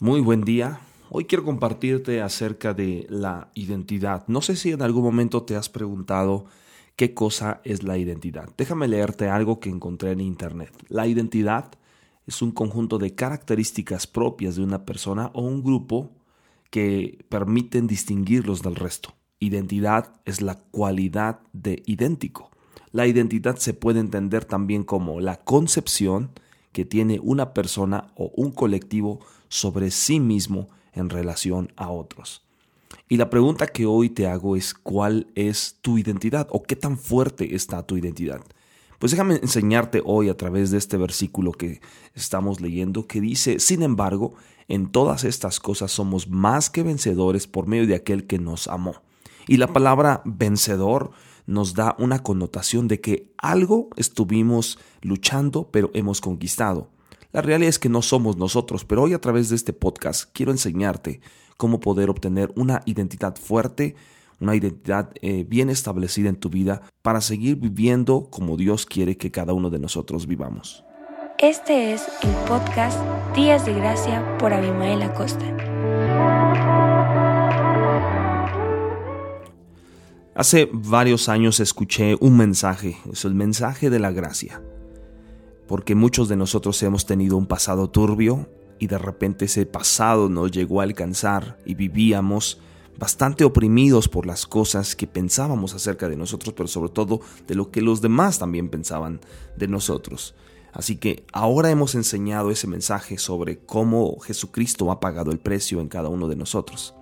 Muy buen día. Hoy quiero compartirte acerca de la identidad. No sé si en algún momento te has preguntado qué cosa es la identidad. Déjame leerte algo que encontré en internet. La identidad es un conjunto de características propias de una persona o un grupo que permiten distinguirlos del resto. Identidad es la cualidad de idéntico. La identidad se puede entender también como la concepción que tiene una persona o un colectivo sobre sí mismo en relación a otros. Y la pregunta que hoy te hago es cuál es tu identidad o qué tan fuerte está tu identidad. Pues déjame enseñarte hoy a través de este versículo que estamos leyendo que dice, sin embargo, en todas estas cosas somos más que vencedores por medio de aquel que nos amó. Y la palabra vencedor nos da una connotación de que algo estuvimos luchando pero hemos conquistado. La realidad es que no somos nosotros, pero hoy a través de este podcast quiero enseñarte cómo poder obtener una identidad fuerte, una identidad eh, bien establecida en tu vida para seguir viviendo como Dios quiere que cada uno de nosotros vivamos. Este es el podcast Días de Gracia por Abimael Acosta. Hace varios años escuché un mensaje, es el mensaje de la gracia porque muchos de nosotros hemos tenido un pasado turbio y de repente ese pasado nos llegó a alcanzar y vivíamos bastante oprimidos por las cosas que pensábamos acerca de nosotros, pero sobre todo de lo que los demás también pensaban de nosotros. Así que ahora hemos enseñado ese mensaje sobre cómo Jesucristo ha pagado el precio en cada uno de nosotros.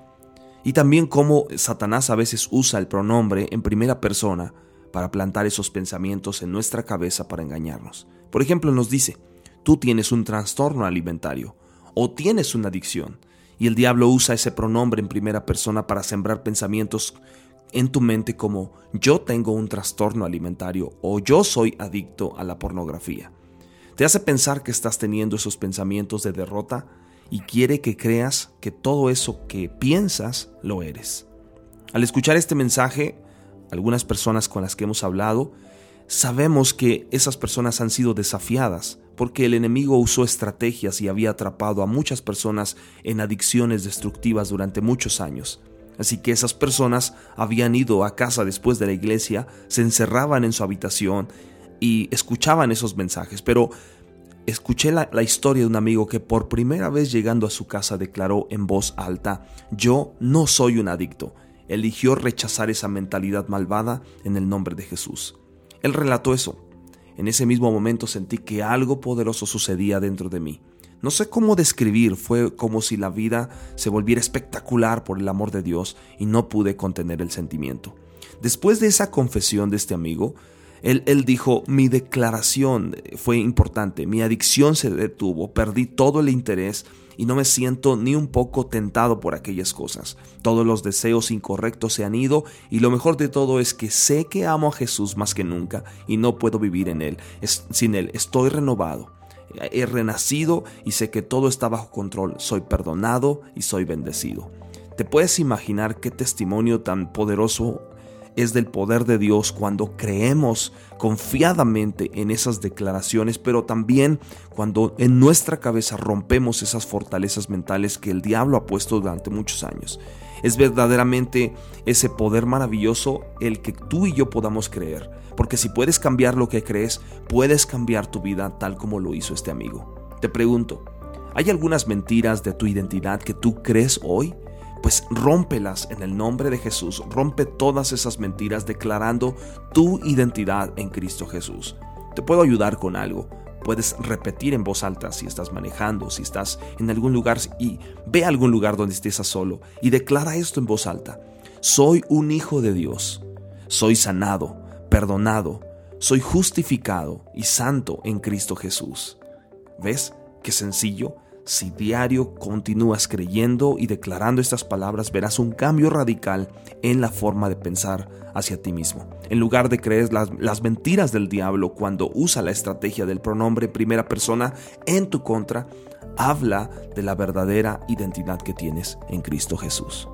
Y también cómo Satanás a veces usa el pronombre en primera persona para plantar esos pensamientos en nuestra cabeza para engañarnos. Por ejemplo, nos dice, tú tienes un trastorno alimentario o tienes una adicción. Y el diablo usa ese pronombre en primera persona para sembrar pensamientos en tu mente como yo tengo un trastorno alimentario o yo soy adicto a la pornografía. Te hace pensar que estás teniendo esos pensamientos de derrota y quiere que creas que todo eso que piensas lo eres. Al escuchar este mensaje, algunas personas con las que hemos hablado, sabemos que esas personas han sido desafiadas porque el enemigo usó estrategias y había atrapado a muchas personas en adicciones destructivas durante muchos años. Así que esas personas habían ido a casa después de la iglesia, se encerraban en su habitación y escuchaban esos mensajes. Pero escuché la, historia de un amigo que por primera vez llegando a su casa declaró en voz alta, yo no soy un adicto, eligió rechazar esa mentalidad malvada en el nombre de Jesús. Él relató eso. En ese mismo momento sentí que algo poderoso sucedía dentro de mí. No sé cómo describir, fue como si la vida se volviera espectacular por el amor de Dios y no pude contener el sentimiento. Después de esa confesión de este amigo, él, dijo, mi declaración fue importante, mi adicción se detuvo, perdí todo el interés y no me siento ni un poco tentado por aquellas cosas. Todos los deseos incorrectos se han ido y lo mejor de todo es que sé que amo a Jesús más que nunca y no puedo vivir en Él. sin Él estoy renovado. He renacido y sé que todo está bajo control. Soy perdonado y soy bendecido. ¿Te puedes imaginar qué testimonio tan poderoso es del poder de Dios cuando creemos confiadamente en esas declaraciones, pero también cuando en nuestra cabeza rompemos esas fortalezas mentales que el diablo ha puesto durante muchos años. Es verdaderamente ese poder maravilloso el que tú y yo podamos creer, porque si puedes cambiar lo que crees, puedes cambiar tu vida tal como lo hizo este amigo. Te pregunto, ¿hay algunas mentiras de tu identidad que tú crees hoy? Pues rómpelas en el nombre de Jesús, rompe todas esas mentiras declarando tu identidad en Cristo Jesús. Te puedo ayudar con algo. Puedes repetir en voz alta si estás manejando, si estás en algún lugar y ve a algún lugar donde estés a solo y declara esto en voz alta. Soy un hijo de Dios. Soy sanado, perdonado, soy justificado y santo en Cristo Jesús. ¿Ves qué sencillo? Si diario continúas creyendo y declarando estas palabras, verás un cambio radical en la forma de pensar hacia ti mismo. En lugar de creer las, mentiras del diablo cuando usa la estrategia del pronombre primera persona en tu contra, habla de la verdadera identidad que tienes en Cristo Jesús.